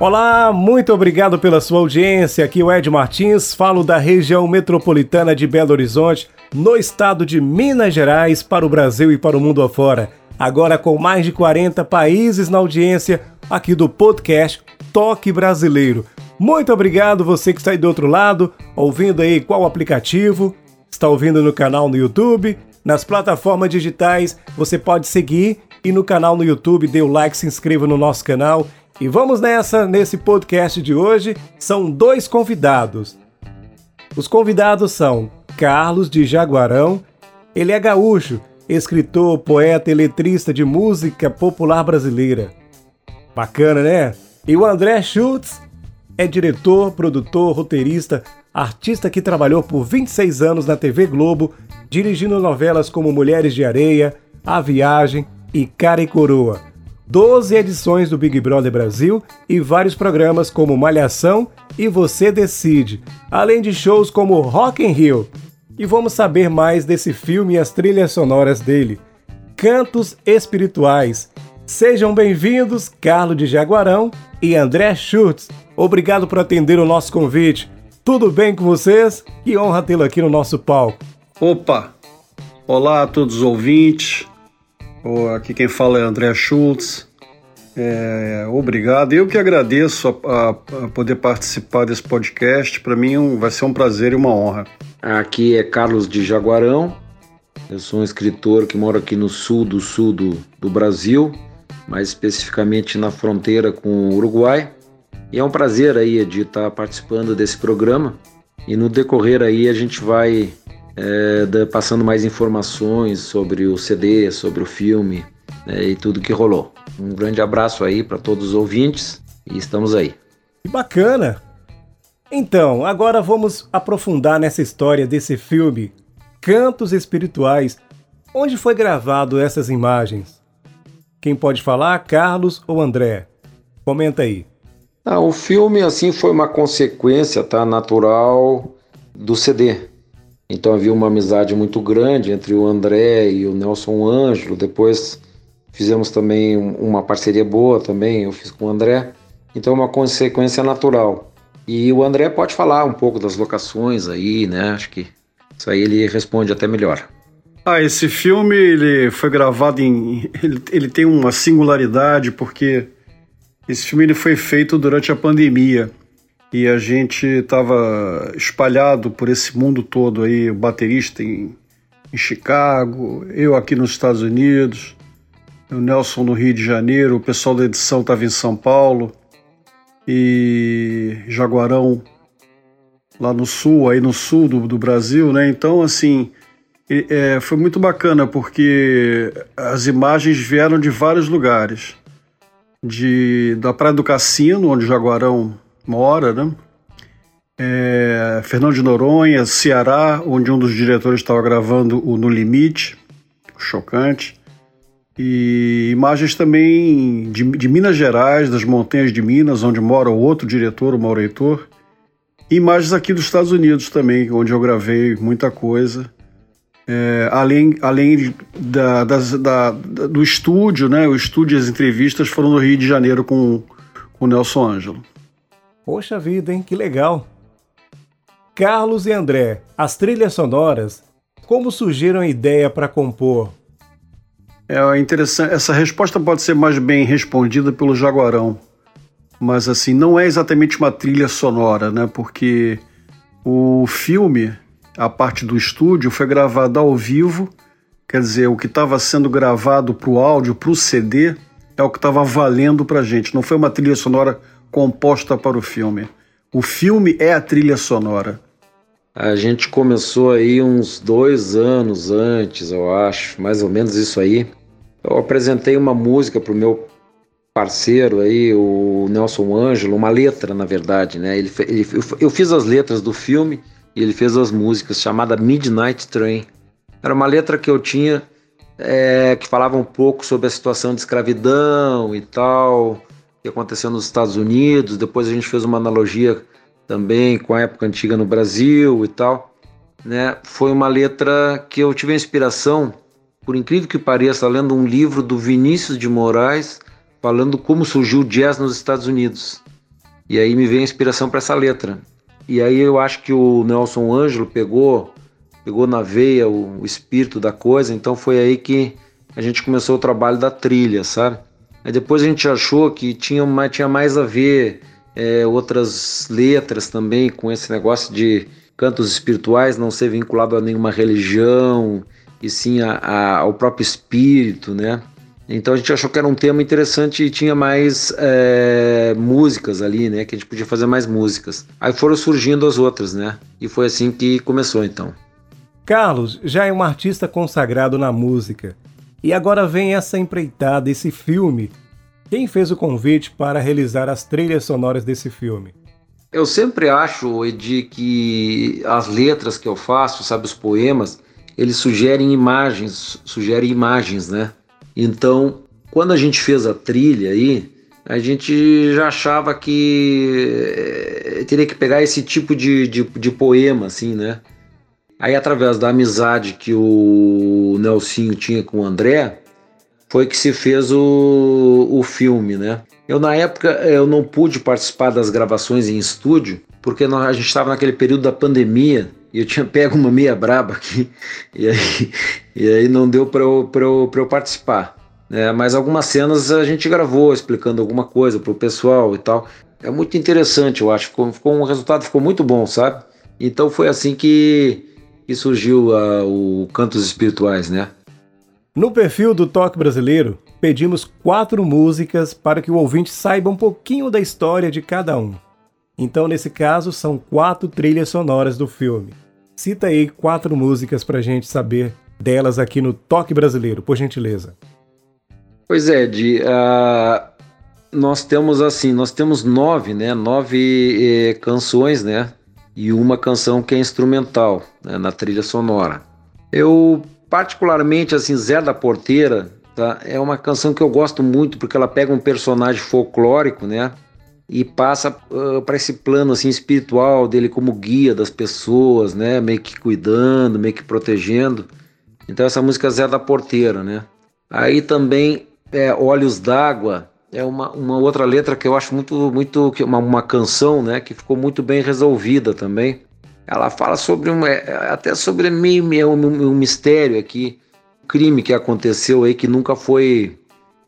Olá, muito obrigado pela sua audiência. Aqui é o Ed Martins, falo da região metropolitana de Belo Horizonte, no estado de Minas Gerais, para o Brasil e para o mundo afora. Agora com mais de 40 países na audiência aqui do podcast Toque Brasileiro. Muito obrigado você que está aí do outro lado, ouvindo aí qual aplicativo, está ouvindo no canal no YouTube, nas plataformas digitais, você pode seguir e no canal no YouTube dê o like, se inscreva no nosso canal e vamos nessa, nesse podcast de hoje, são dois convidados. Os convidados são Carlos de Jaguarão, ele é gaúcho, escritor, poeta e letrista de música popular brasileira. Bacana, né? E o André Schultz é diretor, produtor, roteirista, artista que trabalhou por 26 anos na TV Globo, dirigindo novelas como Mulheres de Areia, A Viagem e Cara e Coroa. 12 edições do Big Brother Brasil e vários programas como Malhação e Você Decide, além de shows como Rock in Rio. E vamos saber mais desse filme e as trilhas sonoras dele. Cantos Espirituais. Sejam bem-vindos, Carlos de Jaguarão e André Schultz. Obrigado por atender o nosso convite. Tudo bem com vocês? Que honra tê-lo aqui no nosso palco. Opa! Olá a todos os ouvintes. Aqui quem fala é André Schultz. É, obrigado. Eu que agradeço a, a, a poder participar desse podcast. Para mim um, vai ser um prazer e uma honra. Aqui é Carlos de Jaguarão. Eu sou um escritor que mora aqui no sul do sul do, do Brasil, mais especificamente na fronteira com o Uruguai. E é um prazer aí de estar participando desse programa. E no decorrer aí a gente vai é, da, passando mais informações sobre o CD, sobre o filme né, e tudo que rolou. Um grande abraço aí para todos os ouvintes e estamos aí. Que bacana! Então, agora vamos aprofundar nessa história desse filme, Cantos Espirituais. Onde foi gravado essas imagens? Quem pode falar, Carlos ou André? Comenta aí. Ah, o filme assim foi uma consequência, tá, natural do CD. Então havia uma amizade muito grande entre o André e o Nelson Ângelo. Depois fizemos também uma parceria boa também, eu fiz com o André. Então é uma consequência natural. E o André pode falar um pouco das locações aí, né? Acho que isso aí ele responde até melhor. Ah, esse filme ele foi gravado em. Ele, ele tem uma singularidade porque esse filme ele foi feito durante a pandemia e a gente estava espalhado por esse mundo todo aí, o baterista em, em Chicago, eu aqui nos Estados Unidos, o Nelson no Rio de Janeiro, o pessoal da edição estava em São Paulo e Jaguarão lá no sul, aí no sul do, do Brasil, né? Então, assim, é, foi muito bacana porque as imagens vieram de vários lugares. De, da Praia do Cassino, onde Jaguarão mora, né? É, Fernando de Noronha, Ceará, onde um dos diretores estava gravando o No Limite, chocante. E imagens também de, de, Minas Gerais, das montanhas de Minas, onde mora o outro diretor, o Maureitor. E imagens aqui dos Estados Unidos também, onde eu gravei muita coisa. É, além além da, das, da, do estúdio, né? O estúdio e as entrevistas foram no Rio de Janeiro com, com o Nelson Ângelo. Poxa vida, hein? Que legal! Carlos e André, as trilhas sonoras, como surgiram a ideia para compor? É interessante. Essa resposta pode ser mais bem respondida pelo Jaguarão, mas assim não é exatamente uma trilha sonora, né? Porque o filme, a parte do estúdio, foi gravado ao vivo. Quer dizer, o que estava sendo gravado para o áudio, para o CD, é o que estava valendo para gente. Não foi uma trilha sonora composta para o filme. O filme é a trilha sonora. A gente começou aí uns dois anos antes, eu acho, mais ou menos isso aí. Eu apresentei uma música para o meu parceiro aí, o Nelson Ângelo, uma letra, na verdade, né? Ele, ele, eu fiz as letras do filme e ele fez as músicas, chamada Midnight Train. Era uma letra que eu tinha é, que falava um pouco sobre a situação de escravidão e tal, que aconteceu nos Estados Unidos. Depois a gente fez uma analogia também com a época antiga no Brasil e tal. Né? Foi uma letra que eu tive a inspiração, por incrível que pareça, lendo um livro do Vinícius de Moraes falando como surgiu o jazz nos Estados Unidos. E aí me veio a inspiração para essa letra. E aí eu acho que o Nelson Ângelo pegou, pegou na veia o, o espírito da coisa, então foi aí que a gente começou o trabalho da trilha, sabe? Aí depois a gente achou que tinha tinha mais a ver é, outras letras também com esse negócio de cantos espirituais não ser vinculado a nenhuma religião e sim a, a, ao próprio espírito, né? Então a gente achou que era um tema interessante e tinha mais é, músicas ali, né? Que a gente podia fazer mais músicas. Aí foram surgindo as outras, né? E foi assim que começou então. Carlos já é um artista consagrado na música. E agora vem essa empreitada, esse filme. Quem fez o convite para realizar as trilhas sonoras desse filme? Eu sempre acho, Edi, que as letras que eu faço, sabe, os poemas, eles sugerem imagens, sugerem imagens, né? Então, quando a gente fez a trilha aí, a gente já achava que eh, teria que pegar esse tipo de, de, de poema, assim, né? Aí, através da amizade que o Nelsinho tinha com o André, foi que se fez o, o filme, né? Eu, na época, eu não pude participar das gravações em estúdio, porque nós, a gente estava naquele período da pandemia, e eu tinha pego uma meia braba aqui, e aí, e aí não deu para eu, eu, eu participar. Né? Mas algumas cenas a gente gravou explicando alguma coisa para o pessoal e tal. É muito interessante, eu acho. Ficou, ficou, um resultado ficou muito bom, sabe? Então foi assim que, que surgiu uh, o Cantos Espirituais, né? No perfil do Toque Brasileiro, pedimos quatro músicas para que o ouvinte saiba um pouquinho da história de cada um. Então, nesse caso, são quatro trilhas sonoras do filme. Cita aí quatro músicas para a gente saber delas aqui no Toque Brasileiro, por gentileza. Pois é, de, uh, nós temos assim, nós temos nove, né, nove eh, canções, né, e uma canção que é instrumental né, na trilha sonora. Eu particularmente assim, Zé da Porteira, tá, é uma canção que eu gosto muito porque ela pega um personagem folclórico, né, e passa uh, para esse plano assim espiritual dele como guia das pessoas, né, meio que cuidando, meio que protegendo. Então essa música é Zé da Porteira, né? Aí também é Olhos d'Água, é uma, uma outra letra que eu acho muito muito uma, uma canção, né, que ficou muito bem resolvida também. Ela fala sobre um é, até sobre meio, meio um, um mistério aqui, um crime que aconteceu aí que nunca foi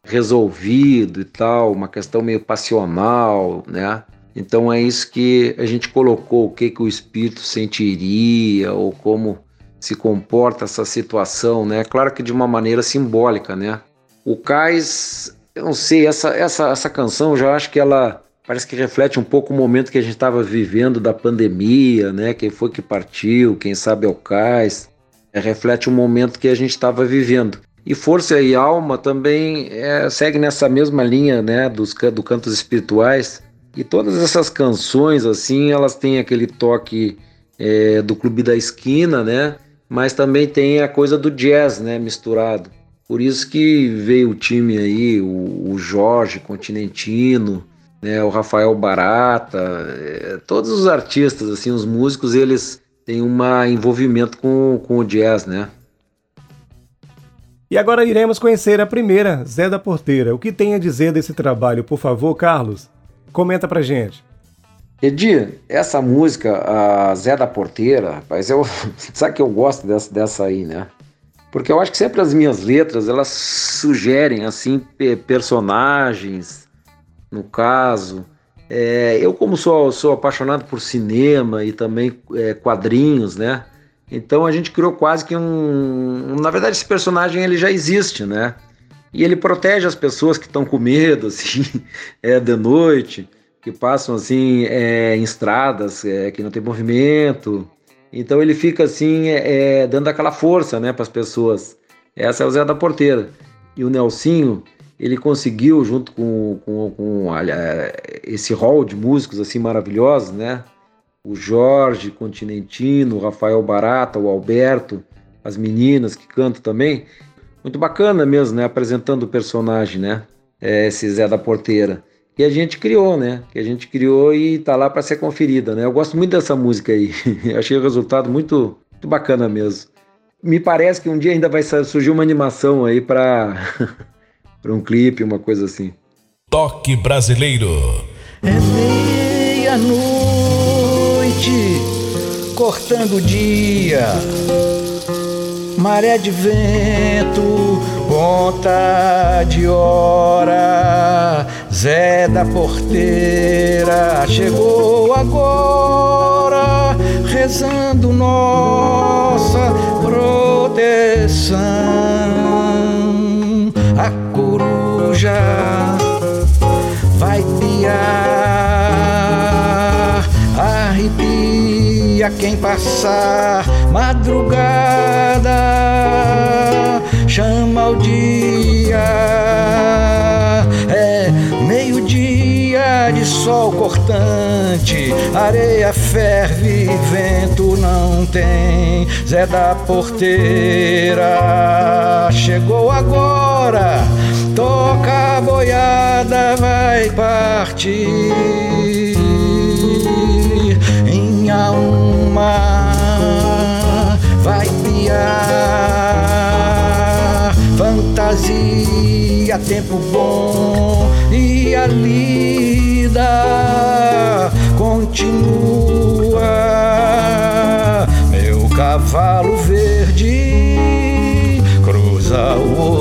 resolvido e tal, uma questão meio passional, né? Então é isso que a gente colocou, o que, que o espírito sentiria ou como se comporta essa situação, né? Claro que de uma maneira simbólica, né? O Cais, eu não sei, essa, essa, essa canção já acho que ela parece que reflete um pouco o momento que a gente estava vivendo da pandemia, né? Quem foi que partiu, quem sabe é o Cais. É, reflete o momento que a gente estava vivendo. E Força e Alma também é, segue nessa mesma linha né, dos do cantos espirituais. E todas essas canções, assim, elas têm aquele toque é, do Clube da Esquina, né? Mas também tem a coisa do jazz, né? Misturado. Por isso que veio o time aí, o, o Jorge Continentino, né? O Rafael Barata, é, todos os artistas, assim, os músicos, eles têm um envolvimento com, com o jazz, né? E agora iremos conhecer a primeira, Zé da Porteira. O que tem a dizer desse trabalho, por favor, Carlos? Comenta pra gente. Edir, essa música, a Zé da Porteira, rapaz, eu, sabe que eu gosto dessa, dessa aí, né? Porque eu acho que sempre as minhas letras, elas sugerem, assim, personagens, no caso. É, eu, como sou, sou apaixonado por cinema e também é, quadrinhos, né? Então a gente criou quase que um, na verdade esse personagem ele já existe, né? E ele protege as pessoas que estão com medo, assim, é, de noite, que passam assim é, em estradas é, que não tem movimento. Então ele fica assim é, é dando aquela força, né, para as pessoas. Essa é o Zé da Porteira. E o Nelsinho, ele conseguiu, junto com, com, com esse rol de músicos assim maravilhosos, né? O Jorge Continentino, o Rafael Barata, o Alberto, as meninas que cantam também. Muito bacana mesmo, né? Apresentando o personagem, né? É, esse Zé da Porteira. Que a gente criou, né? Que a gente criou e tá lá para ser conferida, né? Eu gosto muito dessa música aí. Achei o resultado muito, muito bacana mesmo. Me parece que um dia ainda vai surgir uma animação aí para para um clipe, uma coisa assim. Toque brasileiro. É meia-noite, cortando o dia, maré de vento, ponta de hora. Zé da porteira chegou agora, rezando nossa proteção. A coruja vai piar, arrepia quem passar madrugada, chama o dia, meio-dia de sol cortante, areia ferve, vento não tem, Zé da porteira chegou agora toca a boiada, vai partir. Em uma vai piar, fantasia, tempo bom e a lida continua. Meu cavalo verde cruza o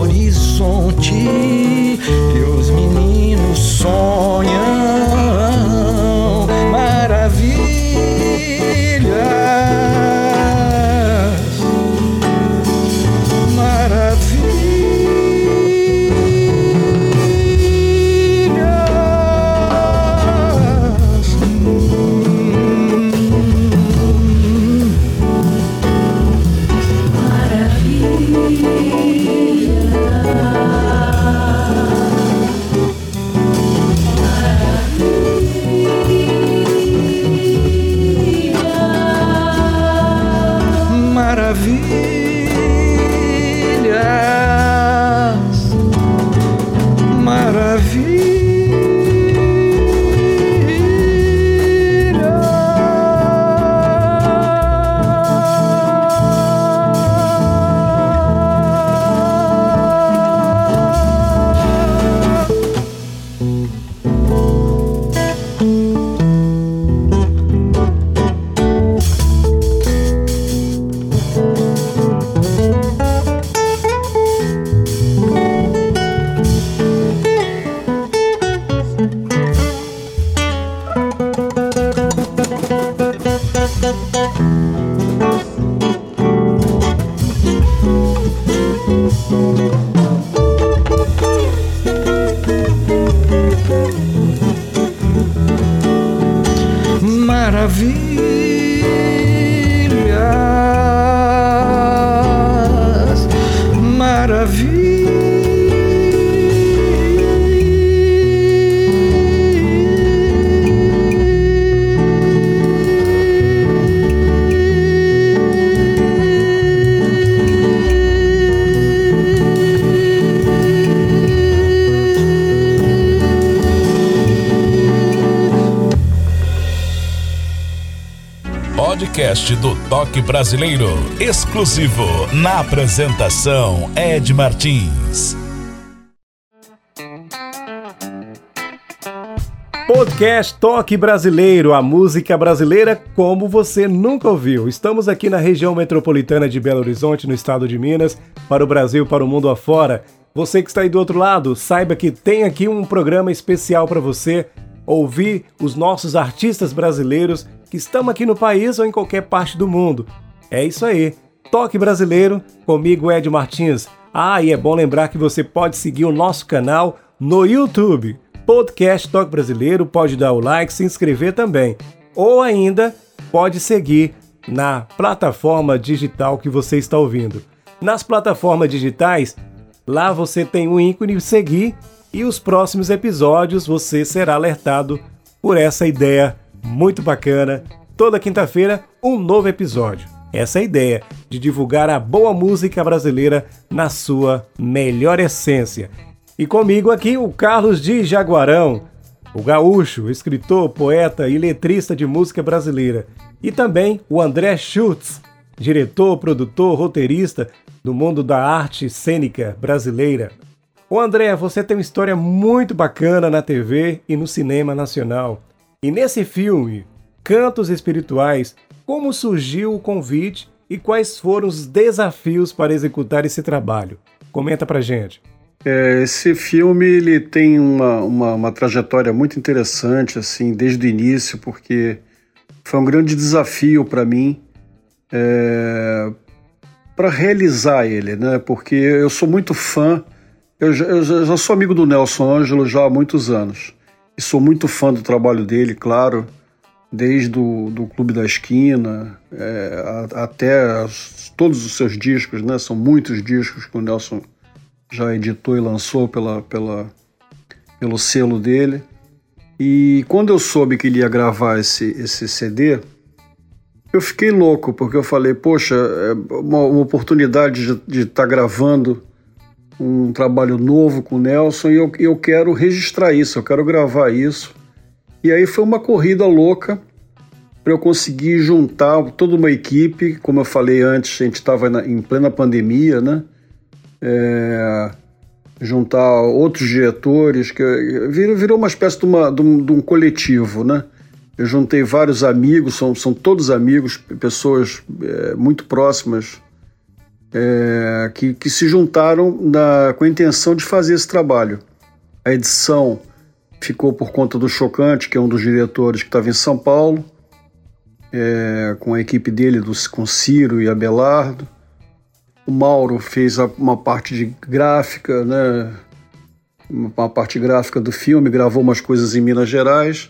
podcast do Toque Brasileiro, exclusivo na apresentação Ed Martins. Podcast Toque Brasileiro, a música brasileira como você nunca ouviu. Estamos aqui na região metropolitana de Belo Horizonte, no estado de Minas, para o Brasil, para o mundo afora. Você que está aí do outro lado, saiba que tem aqui um programa especial para você ouvir os nossos artistas brasileiros que estão aqui no país ou em qualquer parte do mundo. É isso aí. Toque Brasileiro, comigo Ed Martins. Ah, e é bom lembrar que você pode seguir o nosso canal no YouTube. Podcast Toque Brasileiro, pode dar o like, se inscrever também. Ou ainda pode seguir na plataforma digital que você está ouvindo. Nas plataformas digitais, Lá você tem um ícone seguir e os próximos episódios você será alertado por essa ideia muito bacana. Toda quinta-feira, um novo episódio. Essa é a ideia de divulgar a boa música brasileira na sua melhor essência. E comigo aqui o Carlos de Jaguarão, o gaúcho, escritor, poeta e letrista de música brasileira. E também o André Schultz, diretor, produtor, roteirista do mundo da arte cênica brasileira. O André, você tem uma história muito bacana na TV e no cinema nacional. E nesse filme, Cantos Espirituais, como surgiu o convite e quais foram os desafios para executar esse trabalho? Comenta pra gente. É, esse filme ele tem uma, uma, uma, trajetória muito interessante, assim, desde o início, porque foi um grande desafio para mim é, para realizar ele, né? Porque eu sou muito fã, eu já, eu já sou amigo do Nelson Ângelo já há muitos anos e sou muito fã do trabalho dele, claro, desde o do Clube da Esquina é, a, até as, todos os seus discos, né? São muitos discos que o Nelson já editou e lançou pela, pela, pelo selo dele. E quando eu soube que ele ia gravar esse, esse CD, eu fiquei louco, porque eu falei, poxa, é uma, uma oportunidade de estar tá gravando um trabalho novo com o Nelson e eu, eu quero registrar isso, eu quero gravar isso. E aí foi uma corrida louca para eu conseguir juntar toda uma equipe. Como eu falei antes, a gente estava em plena pandemia, né? é, juntar outros diretores, que virou, virou uma espécie de, uma, de, um, de, um, coletivo, né? Eu juntei vários amigos, são, são todos amigos, pessoas é, muito próximas, é, que, que se juntaram na, com a intenção de fazer esse trabalho. A edição ficou por conta do Chocante, que é um dos diretores que estava em São Paulo, é, com a equipe dele, do, com Ciro e Abelardo. O Mauro fez uma parte de gráfica, né? Uma parte gráfica do filme, gravou umas coisas em Minas Gerais.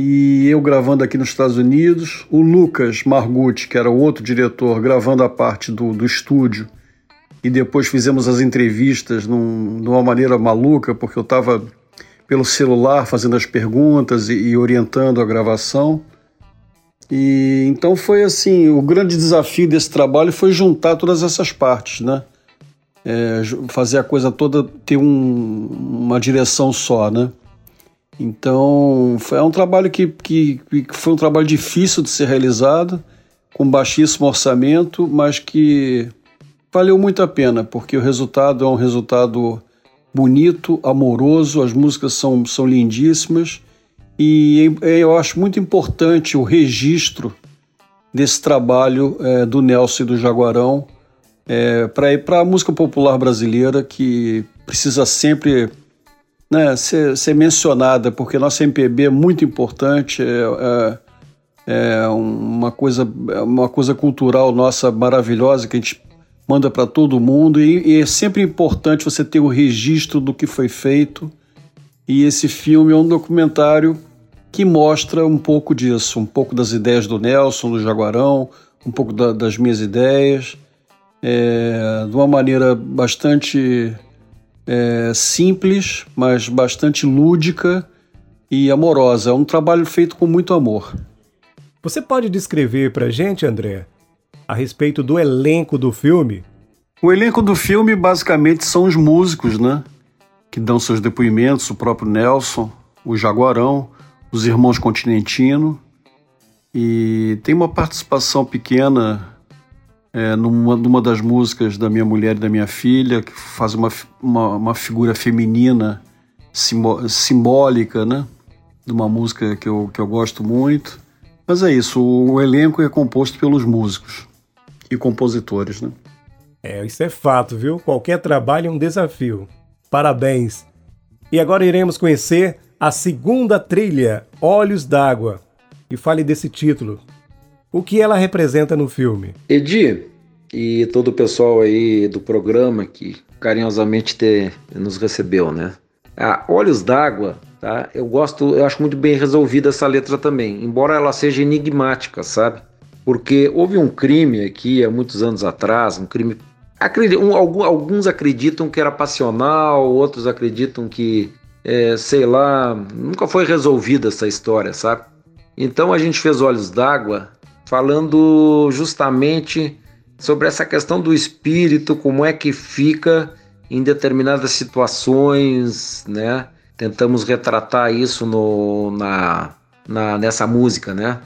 E eu gravando aqui nos Estados Unidos. O Lucas Margutti, que era o outro diretor, gravando a parte do, do estúdio. E depois fizemos as entrevistas num, de uma maneira maluca, porque eu estava pelo celular fazendo as perguntas e, e orientando a gravação. E então foi assim, o grande desafio desse trabalho foi juntar todas essas partes, né? É, fazer a coisa toda ter um, uma direção só, né? Então foi é um trabalho que, que, que foi um trabalho difícil de ser realizado, com baixíssimo orçamento, mas que valeu muito a pena, porque o resultado é um resultado bonito, amoroso, as músicas são, são lindíssimas e eu acho muito importante o registro desse trabalho é, do Nelson e do Jaguarão é, para a música popular brasileira que precisa sempre né, ser, ser, mencionada, porque nossa MPB é muito importante, é, é, é uma, coisa, é uma coisa cultural nossa maravilhosa que a gente manda para todo mundo e, e é sempre importante você ter o registro do que foi feito. E esse filme é um documentário que mostra um pouco disso, um pouco das ideias do Nelson, do Jaguarão, um pouco da, das minhas ideias, é, de uma maneira bastante é, simples, mas bastante lúdica e amorosa. É um trabalho feito com muito amor. Você pode descrever para gente, André, a respeito do elenco do filme? O elenco do filme basicamente são os músicos, né? Que dão seus depoimentos, o próprio Nelson, o Jaguarão, os Irmãos Continentino e tem uma participação pequena é, numa, numa das músicas da minha mulher e da minha filha, que faz uma, uma, uma figura feminina simbó simbólica, né? De uma música que eu, que eu gosto muito. Mas é isso, o, o elenco é composto pelos músicos e compositores, né? É, isso é fato, viu? Qualquer trabalho é um desafio. Parabéns! E agora iremos conhecer a segunda trilha, Olhos d'Água. E fale desse título. O que ela representa no filme? Edi e todo o pessoal aí do programa que carinhosamente te, nos recebeu, né? Olhos d'Água, tá? Eu gosto, eu acho muito bem resolvida essa letra também, embora ela seja enigmática, sabe? Porque houve um crime aqui há muitos anos atrás, um crime um, alguns acreditam que era passional, outros acreditam que, é, sei lá, nunca foi resolvida essa história, sabe? Então a gente fez Olhos d'Água falando justamente sobre essa questão do espírito, como é que fica em determinadas situações, né? Tentamos retratar isso no, na, na, nessa música, né?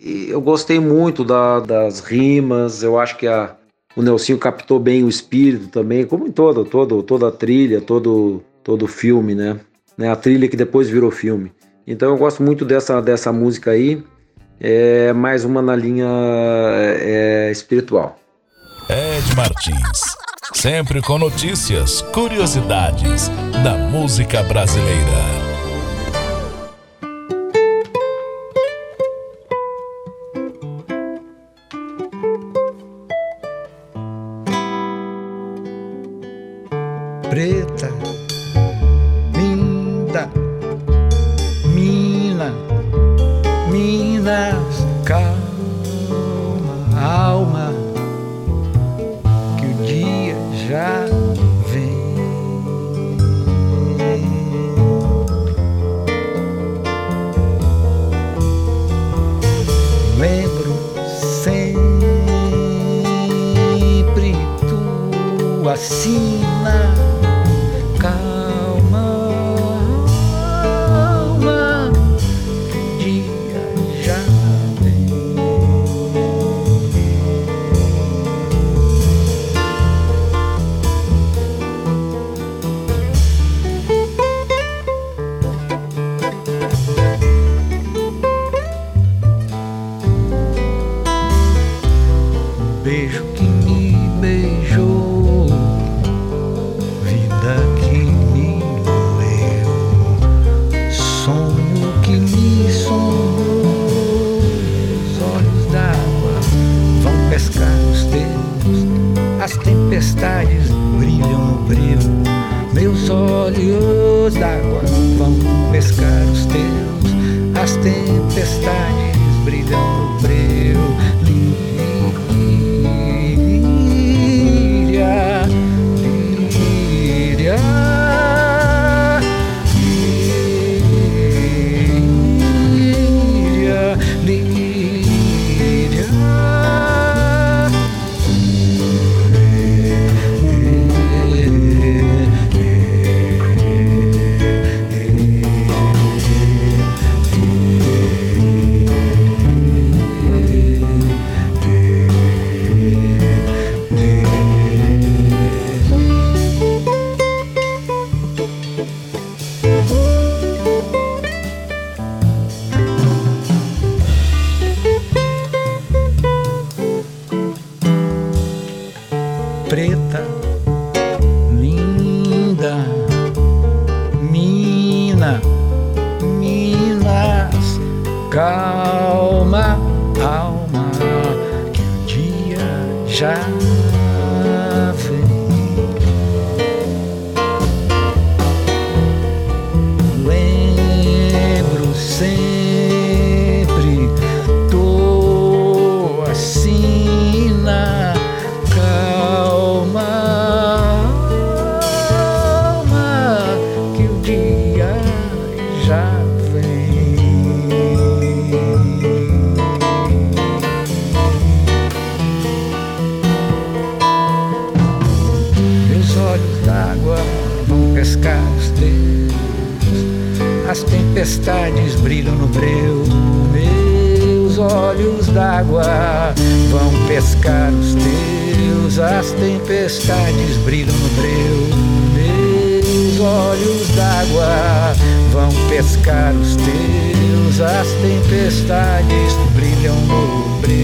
E eu gostei muito da, das rimas, eu acho que a, o Nelsinho captou bem o espírito também, como em toda, toda, toda a trilha, todo, todo filme, né? né? A trilha que depois virou filme. Então eu gosto muito dessa, dessa música aí, é mais uma na linha é, espiritual. Ed Martins, sempre com notícias, curiosidades da música brasileira. as tempestades brilham no brilho. Meus olhos d'água vão pescar os teus, as tempestades brilham no brilho. tempestades brilham no breu. Meus olhos d'água vão pescar os teus. As tempestades brilham no breu. Meus olhos d'água vão pescar os teus. As tempestades brilham no breu.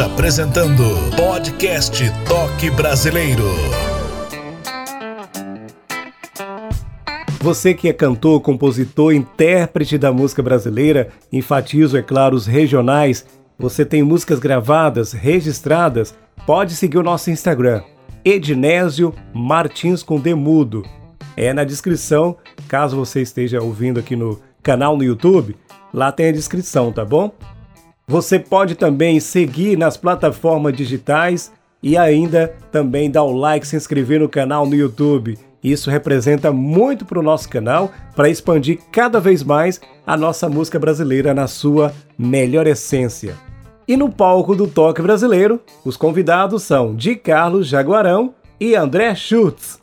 Apresentando Podcast Toque Brasileiro. Você que é cantor, compositor, intérprete da música brasileira, enfatizo, é claro, os regionais, você tem músicas gravadas, registradas, pode seguir o nosso Instagram, Ednésio Martins com Demudo. É na descrição, caso você esteja ouvindo aqui no canal no YouTube, lá tem a descrição, tá bom? Você pode também seguir nas plataformas digitais e ainda também dar o like, se inscrever no canal no YouTube. Isso representa muito para o nosso canal para expandir cada vez mais a nossa música brasileira na sua melhor essência. E no palco do Toque Brasileiro, os convidados são Di Carlos Jaguarão e André Schutz.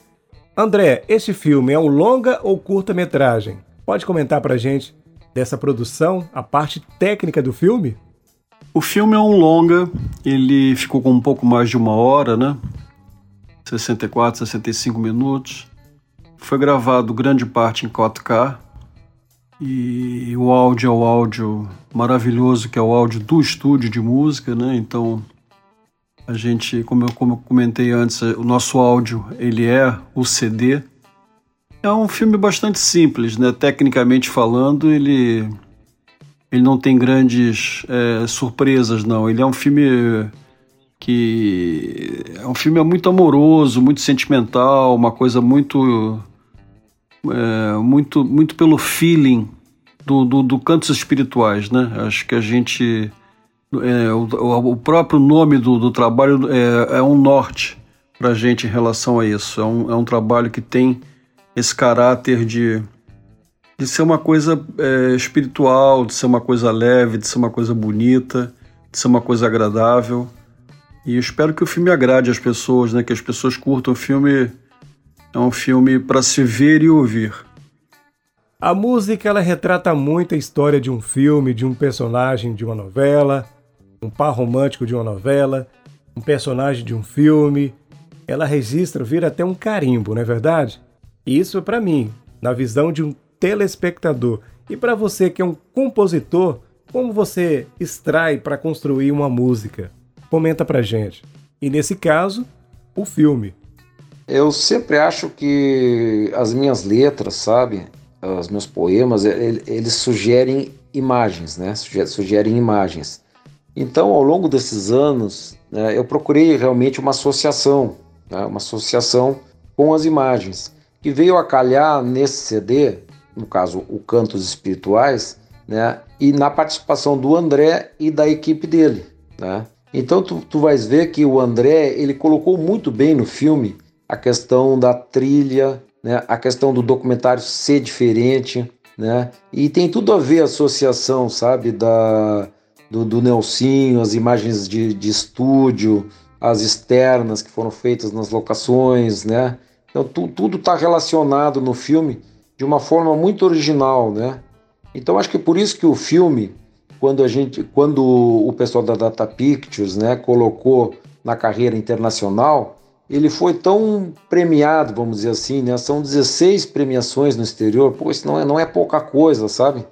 André, este filme é um longa ou curta-metragem? Pode comentar para gente dessa produção, a parte técnica do filme? O filme é um longa, ele ficou com um pouco mais de uma hora, né? 64, 65 minutos. Foi gravado grande parte em 4K. E o áudio é o áudio maravilhoso, que é o áudio do estúdio de música, né? Então, a gente, como eu, como eu comentei antes, o nosso áudio, ele é o CD. É um filme bastante simples, né? Tecnicamente falando, ele ele não tem grandes é, surpresas, não. Ele é um filme que é um filme muito amoroso, muito sentimental, uma coisa muito é, muito muito pelo feeling do, do, do, cantos espirituais, né? Acho que a gente é, o, o, próprio nome do, do trabalho é, é um norte para gente em relação a isso. É um, é um trabalho que tem esse caráter de de ser uma coisa é, espiritual, de ser uma coisa leve, de ser uma coisa bonita, de ser uma coisa agradável. E eu espero que o filme agrade as pessoas, né? Que as pessoas curtam o filme. É um filme para se ver e ouvir. A música ela retrata muito a história de um filme, de um personagem de uma novela, um par romântico de uma novela, um personagem de um filme. Ela registra, vira até um carimbo, não é verdade? Isso é para mim, na visão de um telespectador. E para você que é um compositor, como você extrai para construir uma música? Comenta pra gente. E nesse caso, o filme. Eu sempre acho que as minhas letras, sabe, os meus poemas, eles sugerem imagens, né? Sugerem imagens. Então, ao longo desses anos, né, eu procurei realmente uma associação, né, uma associação com as imagens, que veio a calhar nesse CD no caso, o Cantos Espirituais, né? E na participação do André e da equipe dele, né? Então tu, tu vais ver que o André ele colocou muito bem no filme a questão da trilha, né? A questão do documentário ser diferente, né? E tem tudo a ver a associação, sabe, da do, do Nelsinho, as imagens de, de estúdio, as externas que foram feitas nas locações, né? Então tu, tudo está relacionado no filme de uma forma muito original, né? Então acho que por isso que o filme, quando a gente, quando o pessoal da Data Pictures, né, colocou na carreira internacional, ele foi tão premiado, vamos dizer assim, né? São 16 premiações no exterior, pô, isso não é, não é pouca coisa, sabe?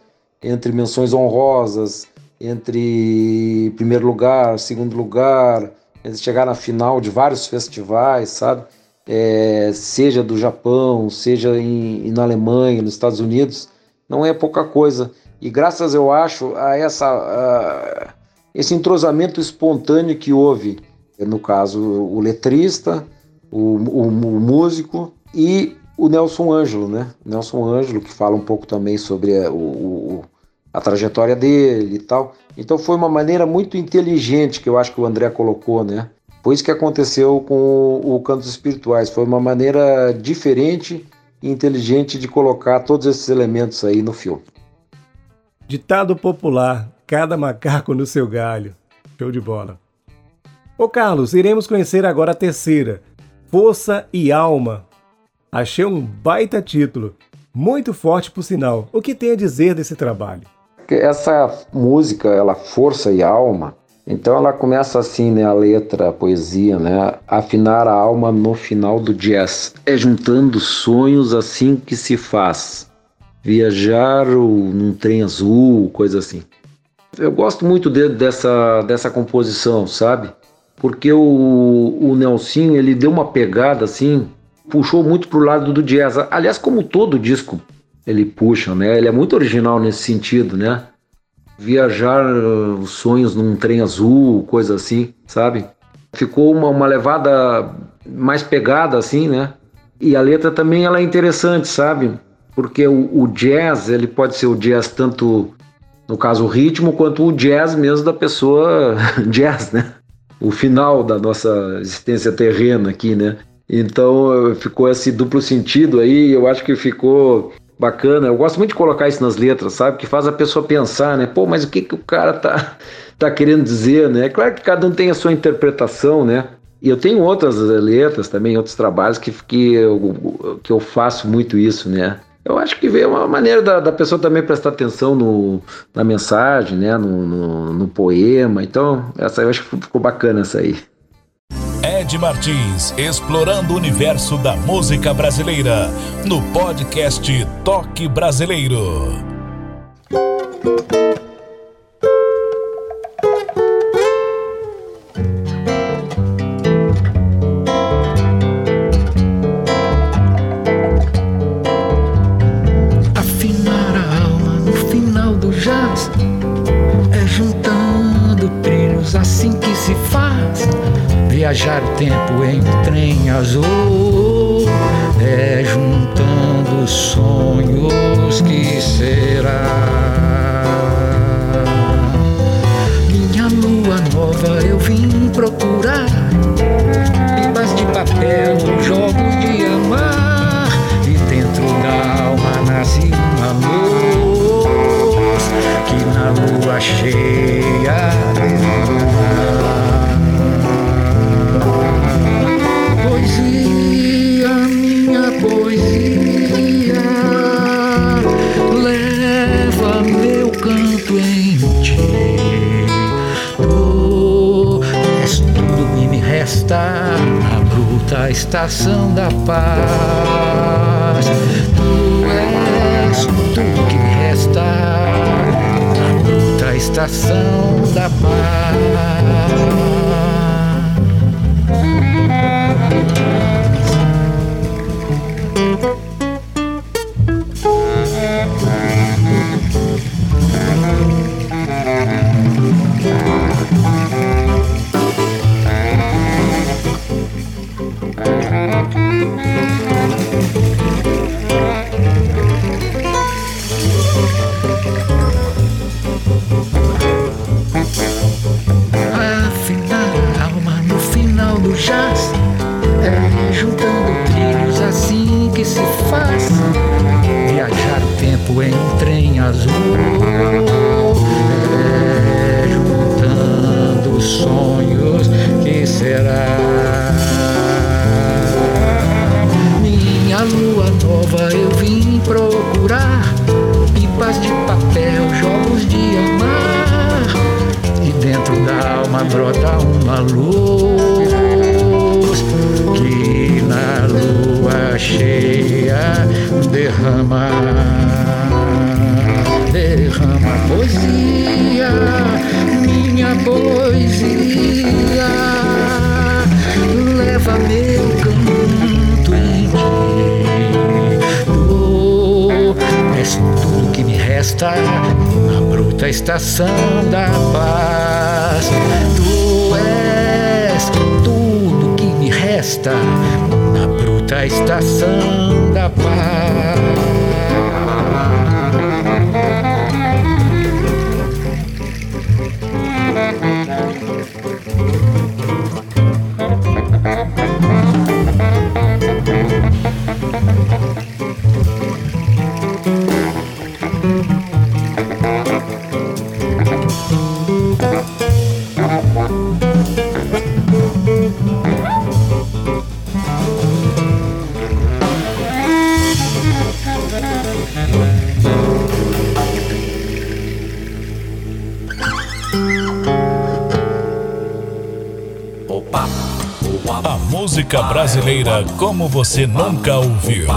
Entre menções honrosas, entre primeiro lugar, segundo lugar, chegar na final de vários festivais, sabe? É, seja do Japão, seja em, na Alemanha, nos Estados Unidos, não é pouca coisa. E graças, eu acho, a, essa, a, esse entrosamento espontâneo que houve, no caso, o letrista, o, o, o músico e o Nelson Ângelo, né? Nelson Ângelo, que fala um pouco também sobre a, o, a trajetória dele e tal. Então foi uma maneira muito inteligente que eu acho que o André colocou, né? Foi isso que aconteceu com o Cantos Espirituais. Foi uma maneira diferente e inteligente de colocar todos esses elementos aí no filme. Ditado popular: cada macaco no seu galho. Show de bola. Ô Carlos, iremos conhecer agora a terceira, Força e Alma. Achei um baita título, muito forte por sinal. O que tem a dizer desse trabalho? Essa música, ela Força e Alma, então ela começa assim, né, a letra, a poesia, né, afinar a alma no final do jazz. É juntando sonhos assim que se faz. Viajar num trem azul, coisa assim. Eu gosto muito de, dessa, dessa composição, sabe? Porque o, o Nelson, ele deu uma pegada assim, puxou muito pro lado do jazz. Aliás, como todo disco ele puxa, né? Ele é muito original nesse sentido, né? Viajar uh, os sonhos num trem azul, coisa assim, sabe? Ficou uma, uma levada mais pegada assim, né? E a letra também ela é interessante, sabe? Porque o, o jazz, ele pode ser o jazz tanto no caso o ritmo, quanto o jazz mesmo da pessoa jazz, né? O final da nossa existência terrena aqui, né? Então ficou esse duplo sentido aí, eu acho que ficou bacana. Eu gosto muito de colocar isso nas letras, sabe? Que faz a pessoa pensar, né? Pô, mas o que, que o cara tá, tá querendo dizer, né? Claro que cada um tem a sua interpretação, né? E eu tenho outras letras também, outros trabalhos que, que, eu, que eu faço muito isso, né? Eu acho que veio uma maneira da, da pessoa também prestar atenção no, na mensagem, né? No, no, no poema. Então, essa eu acho que ficou bacana essa aí. Martins, explorando o universo da música brasileira, no podcast Toque Brasileiro. Viajar o tempo em trem azul é juntando sonhos que será estação da paz. Bruta como você nunca ouviu.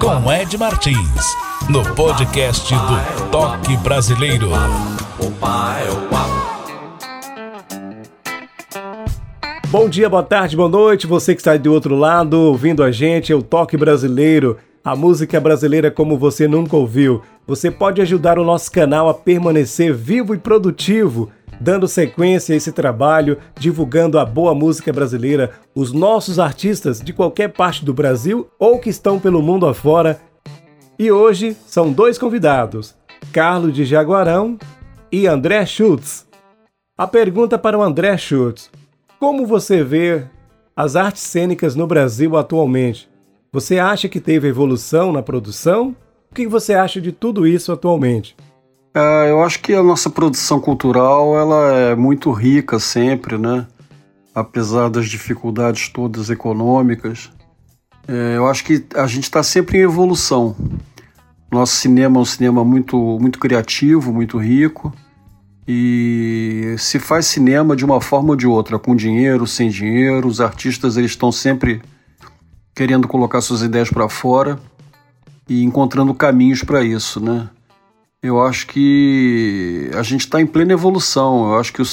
Com Ed Martins. no podcast do Toque Brasileiro. Bom dia, boa tarde, boa noite. Você que está do outro lado ouvindo a gente, é o Toque Brasileiro, a música brasileira como você nunca ouviu. Você pode ajudar o nosso canal a permanecer vivo e produtivo, dando sequência a esse trabalho, divulgando a boa música brasileira, os nossos artistas de qualquer parte do Brasil ou que estão pelo mundo afora. E hoje são dois convidados, Carlos de Jaguarão e André Schultz. A pergunta para o André Schultz: Como você vê as artes cênicas no Brasil atualmente? Você acha que teve evolução na produção? O que você acha de tudo isso atualmente? É, eu acho que a nossa produção cultural ela é muito rica sempre, né? Apesar das dificuldades todas econômicas. É, eu acho que a gente está sempre em evolução. Nosso cinema é um cinema muito, muito criativo, muito rico. E se faz cinema de uma forma ou de outra, com dinheiro, sem dinheiro. Os artistas eles estão sempre querendo colocar suas ideias para fora e encontrando caminhos para isso, né? Eu acho que a gente está em plena evolução. Eu acho que o,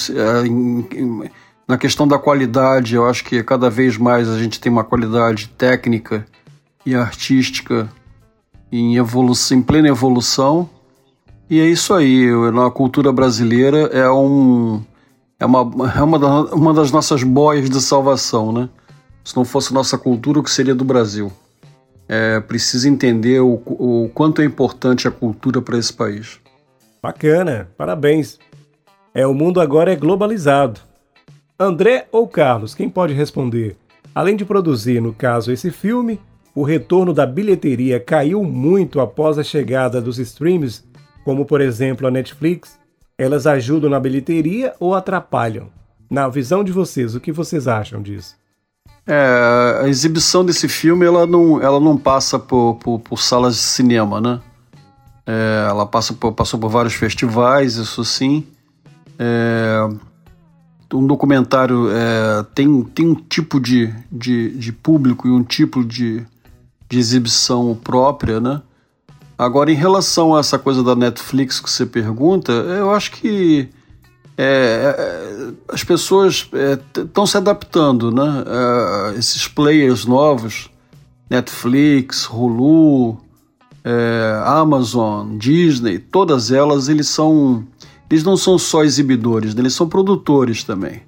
em, na questão da qualidade, eu acho que cada vez mais a gente tem uma qualidade técnica e artística em, evolução, em plena evolução. E é isso aí. Na cultura brasileira é um é uma, é uma, da, uma das nossas boias de salvação, né? Se não fosse nossa cultura, o que seria do Brasil? É, precisa entender o, o quanto é importante a cultura para esse país. Bacana, parabéns. É, o mundo agora é globalizado. André ou Carlos, quem pode responder? Além de produzir, no caso, esse filme, o retorno da bilheteria caiu muito após a chegada dos streams, como por exemplo a Netflix. Elas ajudam na bilheteria ou atrapalham? Na visão de vocês, o que vocês acham disso? É, a exibição desse filme ela não, ela não passa por, por, por salas de cinema, né? É, ela passa por, passou por vários festivais, isso sim. É, um documentário é, tem, tem um tipo de, de, de público e um tipo de, de exibição própria, né? Agora, em relação a essa coisa da Netflix que você pergunta, eu acho que é, é, as pessoas estão é, se adaptando, né? É, esses players novos, Netflix, Hulu, Amazon, Disney, todas elas eles são, eles não são só exibidores, né? eles são produtores também.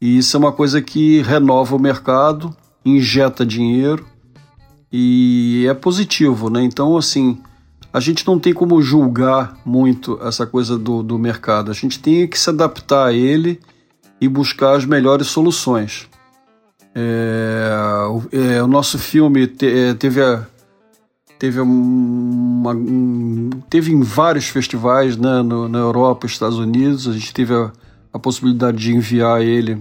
E isso é uma coisa que renova o mercado, injeta dinheiro e é positivo, né? Então, assim, a gente não tem como julgar muito essa coisa do, do mercado. A gente tem que se adaptar a ele e buscar as melhores soluções. É, é, o nosso filme te, é, teve a, teve uma, um, teve em vários festivais né, no, na Europa, Estados Unidos. A gente teve a, a possibilidade de enviar ele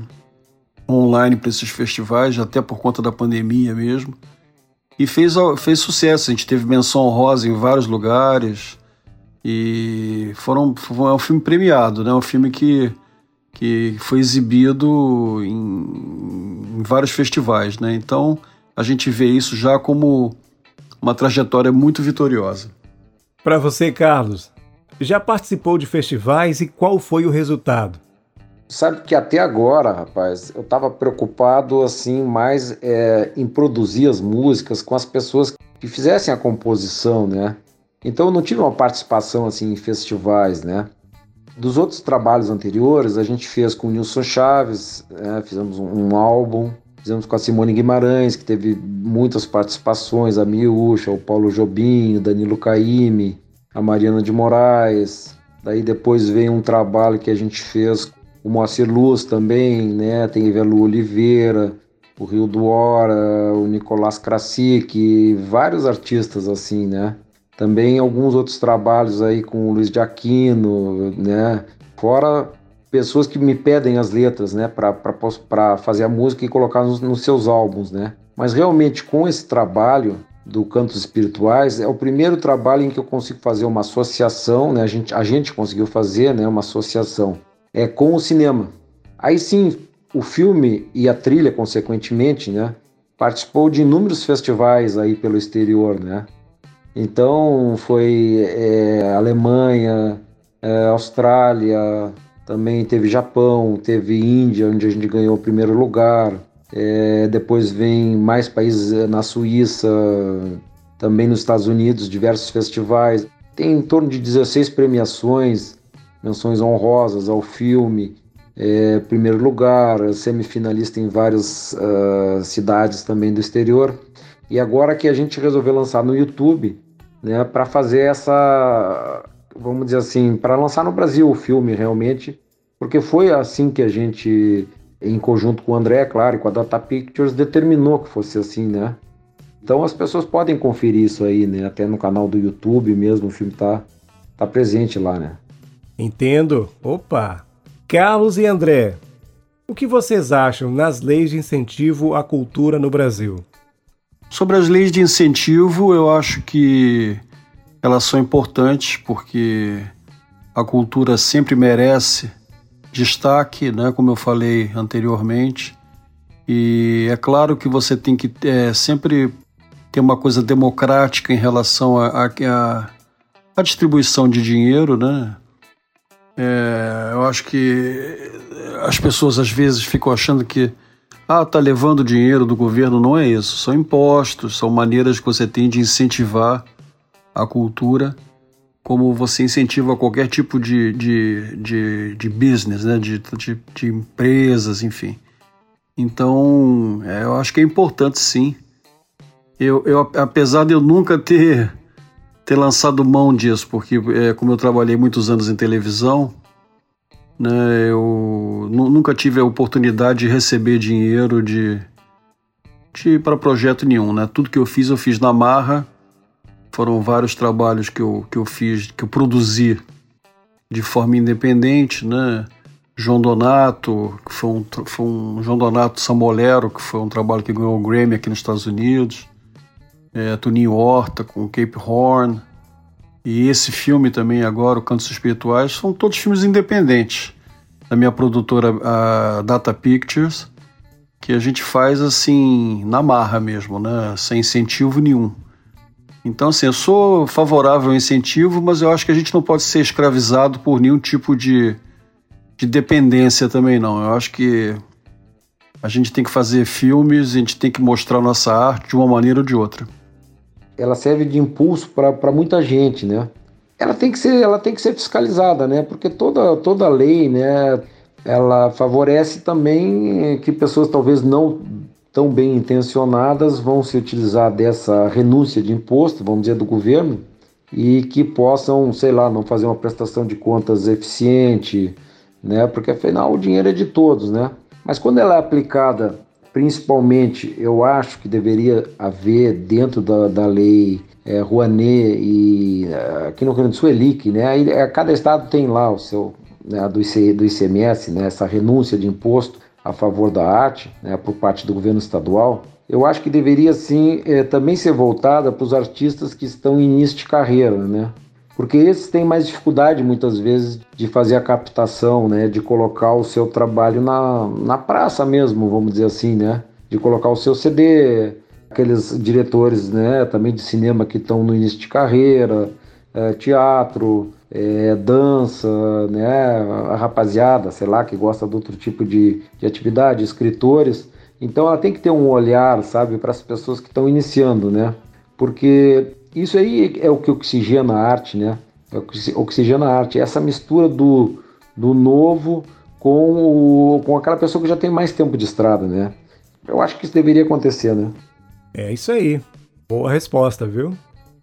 online para esses festivais, até por conta da pandemia mesmo e fez, fez sucesso. A gente teve menção honrosa em vários lugares e foram, foi um filme premiado, né? Um filme que, que foi exibido em, em vários festivais, né? Então a gente vê isso já como uma trajetória muito vitoriosa. Para você, Carlos, já participou de festivais e qual foi o resultado? Sabe que até agora, rapaz, eu estava preocupado assim mais é, em produzir as músicas com as pessoas que fizessem a composição, né? Então eu não tive uma participação assim em festivais, né? Dos outros trabalhos anteriores, a gente fez com o Nilson Chaves, né? fizemos um, um, álbum, fizemos com a Simone Guimarães, que teve muitas participações, a Miúcha, o Paulo Jobim, o Danilo Caime, a Mariana de Moraes. Daí depois veio um trabalho que a gente fez o Moacir Luz também, né? Tem Ivelu Oliveira, o Rio do Hora, o Nicolás Krasik, vários artistas assim, né? Também alguns outros trabalhos aí com o Luiz de Aquino, né? Fora pessoas que me pedem as letras, né, para fazer a música e colocar nos, nos, seus álbuns, né? Mas realmente com esse trabalho do Cantos Espirituais é o primeiro trabalho em que eu consigo fazer uma associação, né? A gente, a gente conseguiu fazer, né, uma associação é, com o cinema. Aí sim, o filme e a trilha, consequentemente, né, participou de inúmeros festivais aí pelo exterior, né? Então foi é, Alemanha, é, Austrália, também teve Japão, teve Índia, onde a gente ganhou o primeiro lugar. É, depois vem mais países é, na Suíça, também nos Estados Unidos, diversos festivais. Tem em torno de 16 premiações, menções honrosas ao filme. É, primeiro lugar, semifinalista em várias uh, cidades também do exterior. E agora que a gente resolveu lançar no YouTube, né, para fazer essa, vamos dizer assim, para lançar no Brasil o filme realmente, porque foi assim que a gente, em conjunto com o André, claro, e com a Data Pictures, determinou que fosse assim, né? Então as pessoas podem conferir isso aí, né? Até no canal do YouTube mesmo, o filme tá, tá presente lá, né? Entendo. Opa! Carlos e André, o que vocês acham nas leis de incentivo à cultura no Brasil? Sobre as leis de incentivo, eu acho que elas são importantes porque a cultura sempre merece destaque, né, como eu falei anteriormente. E é claro que você tem que é, sempre ter uma coisa democrática em relação à distribuição de dinheiro, né? É, eu acho que as pessoas às vezes ficam achando que ah, tá levando dinheiro do governo, não é isso. São impostos, são maneiras que você tem de incentivar a cultura, como você incentiva qualquer tipo de, de, de, de business, né? de, de, de empresas, enfim. Então, é, eu acho que é importante sim. Eu, eu, apesar de eu nunca ter, ter lançado mão disso, porque é, como eu trabalhei muitos anos em televisão, né? Eu nunca tive a oportunidade de receber dinheiro de, de para projeto nenhum, né? Tudo que eu fiz eu fiz na marra. Foram vários trabalhos que eu, que eu fiz, que eu produzi de forma independente, né? João Donato, que foi um, foi um João Donato Samolero, que foi um trabalho que ganhou o Grammy aqui nos Estados Unidos. É, Toninho Horta com Cape Horn, e esse filme também agora, o Cantos Espirituais, são todos filmes independentes da minha produtora a Data Pictures, que a gente faz assim na marra mesmo, né, sem incentivo nenhum. Então assim, eu sou favorável ao incentivo, mas eu acho que a gente não pode ser escravizado por nenhum tipo de, de dependência também não. Eu acho que a gente tem que fazer filmes, a gente tem que mostrar nossa arte de uma maneira ou de outra ela serve de impulso para muita gente, né? Ela tem que ser, ela tem que ser fiscalizada, né? Porque toda, toda lei, né, ela favorece também que pessoas talvez não tão bem intencionadas vão se utilizar dessa renúncia de imposto, vamos dizer, do governo, e que possam, sei lá, não fazer uma prestação de contas eficiente, né? Porque afinal o dinheiro é de todos, né? Mas quando ela é aplicada Principalmente, eu acho que deveria haver dentro da, da lei é, Rouanet e é, aqui no Rio Grande do Sul Elic, né? Aí, é, cada estado tem lá o seu né, do, IC, do ICMS, né? Essa renúncia de imposto a favor da arte, né? Por parte do governo estadual. Eu acho que deveria sim é, também ser voltada para os artistas que estão em início de carreira, né? Porque esses têm mais dificuldade muitas vezes de fazer a captação, né, de colocar o seu trabalho na, na praça mesmo, vamos dizer assim, né, de colocar o seu CD, aqueles diretores, né, também de cinema que estão no início de carreira, é, teatro, é, dança, né, a rapaziada, sei lá, que gosta de outro tipo de, de atividade, escritores. Então ela tem que ter um olhar, sabe, para as pessoas que estão iniciando, né, porque isso aí é o que oxigena a arte, né? É o que oxigena a arte. Essa mistura do, do novo com, o, com aquela pessoa que já tem mais tempo de estrada, né? Eu acho que isso deveria acontecer, né? É isso aí. Boa resposta, viu?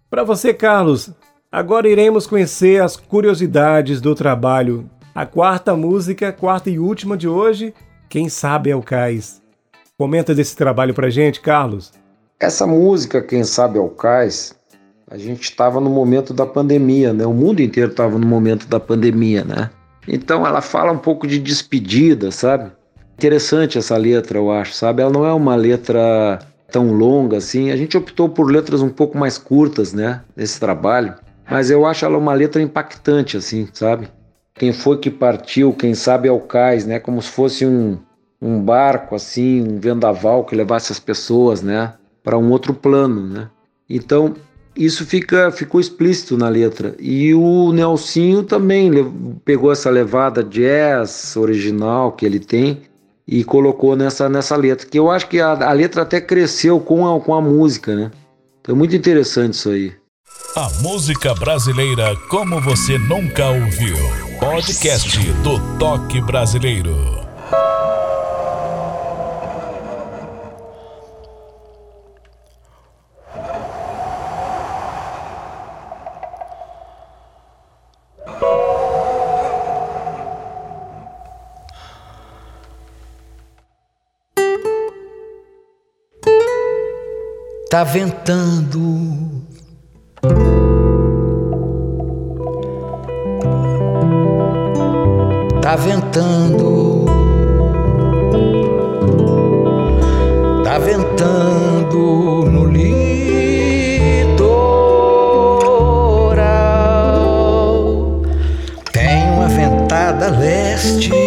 Para você, Carlos, agora iremos conhecer as curiosidades do trabalho. A quarta música, quarta e última de hoje, Quem Sabe é o Cais. Comenta desse trabalho pra gente, Carlos. Essa música, Quem Sabe é o Cais, a gente estava no momento da pandemia, né? O mundo inteiro estava no momento da pandemia, né? Então ela fala um pouco de despedida, sabe? Interessante essa letra, eu acho, sabe? Ela não é uma letra tão longa assim. A gente optou por letras um pouco mais curtas, né? Nesse trabalho. Mas eu acho ela uma letra impactante, assim, sabe? Quem foi que partiu, quem sabe é o cais, né? Como se fosse um, um barco, assim, um vendaval que levasse as pessoas, né? Para um outro plano, né? Então, isso fica, ficou explícito na letra. E o Nelsinho também pegou essa levada jazz original que ele tem e colocou nessa, nessa letra. Que eu acho que a, a letra até cresceu com a, com a música, né? Então é muito interessante isso aí. A música brasileira como você nunca ouviu. Podcast do Toque Brasileiro. Tá ventando. Tá ventando. Tá ventando no litoral. Tem uma ventada leste.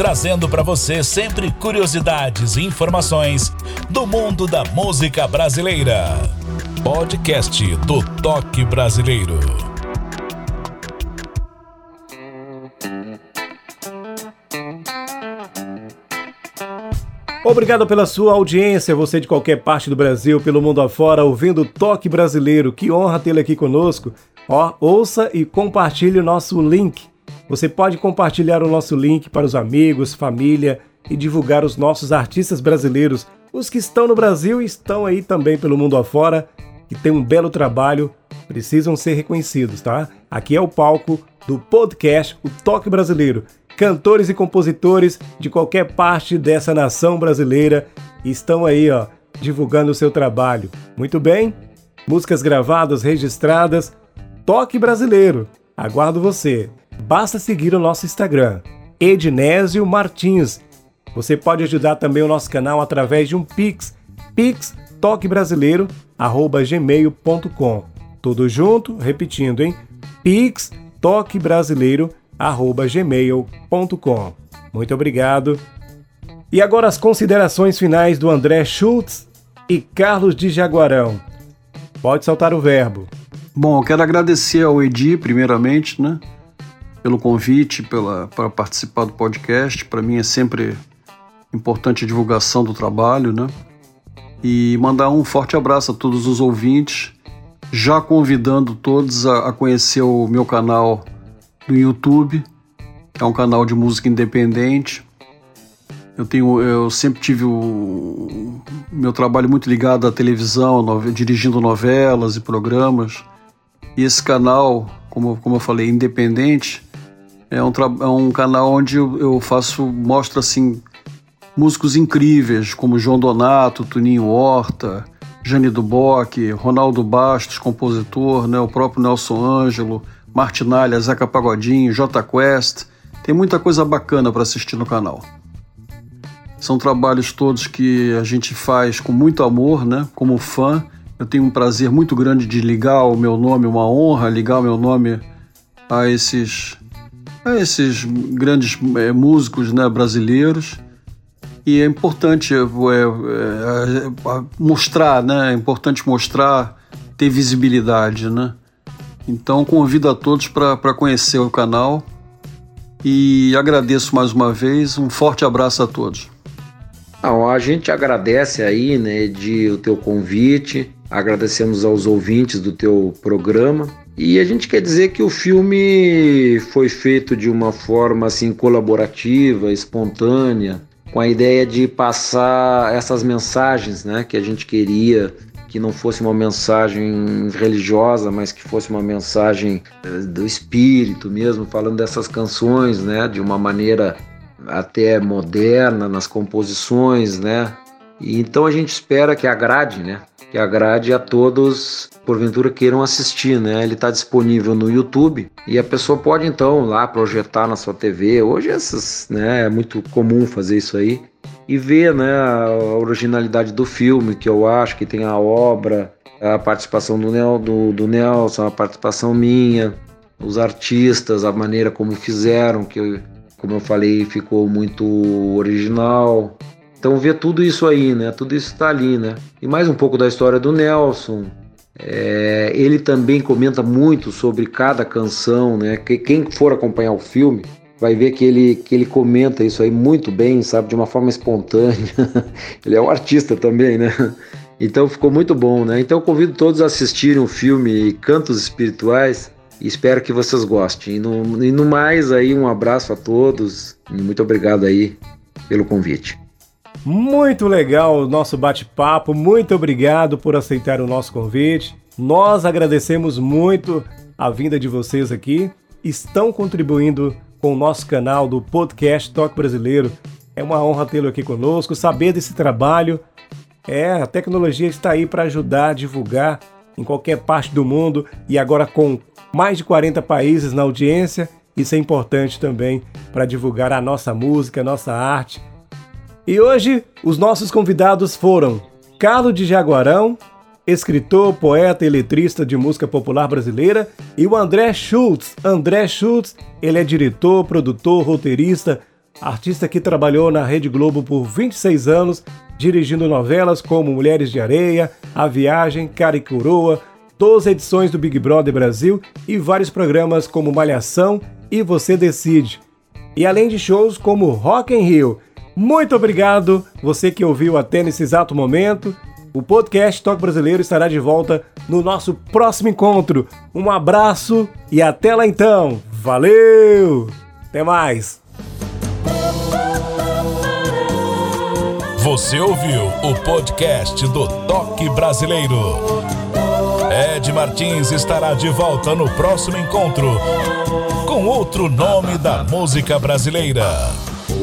Trazendo para você sempre curiosidades e informações do mundo da música brasileira. Podcast do Toque Brasileiro. Obrigado pela sua audiência, você de qualquer parte do Brasil, pelo mundo afora, ouvindo o Toque Brasileiro. Que honra tê-lo aqui conosco. Ó, ouça e compartilhe o nosso link você pode compartilhar o nosso link para os amigos, família e divulgar os nossos artistas brasileiros, os que estão no Brasil e estão aí também pelo mundo afora, que tem um belo trabalho, precisam ser reconhecidos, tá? Aqui é o palco do podcast O Toque Brasileiro. Cantores e compositores de qualquer parte dessa nação brasileira estão aí, ó, divulgando o seu trabalho. Muito bem? Músicas gravadas, registradas. Toque Brasileiro. Aguardo você basta seguir o nosso Instagram, Ednésio Martins. Você pode ajudar também o nosso canal através de um Pix, pixtoquebrasileiro@gmail.com. Tudo junto, repetindo, hein? pixtoquebrasileiro@gmail.com. Muito obrigado. E agora as considerações finais do André Schultz e Carlos de Jaguarão. Pode soltar o verbo. Bom, quero agradecer ao Edi, primeiramente, né? Pelo convite, pela, para participar do podcast. Para mim é sempre importante a divulgação do trabalho, né? E mandar um forte abraço a todos os ouvintes, já convidando todos a, a conhecer o meu canal no YouTube, é um canal de música independente. Eu tenho, eu sempre tive o meu trabalho muito ligado à televisão, no, dirigindo novelas e programas. E esse canal, como, como eu falei, independente, é um, é um canal onde eu, eu faço, mostro assim, músicos incríveis, como João Donato, Tuninho Horta, Jane Duboc, Ronaldo Bastos, compositor, né, o próprio Nelson Ângelo, Martinalha, Zeca Pagodinho, J Quest. Tem muita coisa bacana para assistir no canal. São trabalhos todos que a gente faz com muito amor, né? Como fã, eu tenho um prazer muito grande de ligar o meu nome, uma honra ligar o meu nome a esses, a esses grandes é, músicos né, brasileiros. E é importante é, é, é, mostrar, né? É importante mostrar, ter visibilidade, né? Então convido a todos para conhecer o canal e agradeço mais uma vez. Um forte abraço a todos. Não, a gente agradece aí, né, de o teu convite, agradecemos aos ouvintes do teu programa e a gente quer dizer que o filme foi feito de uma forma assim colaborativa, espontânea, com a ideia de passar essas mensagens, né, que a gente queria que não fosse uma mensagem religiosa, mas que fosse uma mensagem eh, do espírito mesmo, falando dessas canções, né, de uma maneira até moderna nas composições, né? E então a gente espera que agrade, né? Que agrade a todos, porventura queiram assistir, né? Ele está disponível no YouTube e a pessoa pode então lá projetar na sua TV. Hoje essas, né? É muito comum fazer isso aí e ver, né? A originalidade do filme, que eu acho que tem a obra, a participação do, Nel, do, do Nelson, a participação minha, os artistas, a maneira como fizeram, que eu, como eu falei, ficou muito original. Então ver tudo isso aí, né? Tudo isso está ali, né? E mais um pouco da história do Nelson. É, ele também comenta muito sobre cada canção, né? Que, quem for acompanhar o filme vai ver que ele, que ele comenta isso aí muito bem, sabe? De uma forma espontânea. ele é um artista também, né? Então ficou muito bom, né? Então eu convido todos a assistirem o filme Cantos Espirituais e espero que vocês gostem. E no, e no mais aí, um abraço a todos e muito obrigado aí pelo convite. Muito legal o nosso bate-papo, muito obrigado por aceitar o nosso convite. Nós agradecemos muito a vinda de vocês aqui. Estão contribuindo com o nosso canal do podcast Toque Brasileiro. É uma honra tê-lo aqui conosco, saber desse trabalho. É, a tecnologia está aí para ajudar a divulgar em qualquer parte do mundo e agora com mais de 40 países na audiência. Isso é importante também para divulgar a nossa música, a nossa arte. E hoje os nossos convidados foram Carlos de Jaguarão, escritor, poeta e letrista de música popular brasileira, e o André Schultz. André Schultz, ele é diretor, produtor, roteirista, artista que trabalhou na Rede Globo por 26 anos, dirigindo novelas como Mulheres de Areia, A Viagem, Cara e Coroa, 12 edições do Big Brother Brasil e vários programas como Malhação e Você Decide. E além de shows como Rock in Rio. Muito obrigado você que ouviu até nesse exato momento. O podcast Toque Brasileiro estará de volta no nosso próximo encontro. Um abraço e até lá então. Valeu! Até mais! Você ouviu o podcast do Toque Brasileiro. Ed Martins estará de volta no próximo encontro com outro nome da música brasileira.